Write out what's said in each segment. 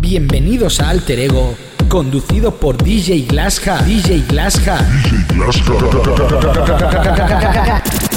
Bienvenidos a Alter Ego, conducido por DJ Glasja. DJ Glasja. DJ.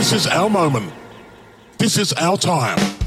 This is our moment. This is our time.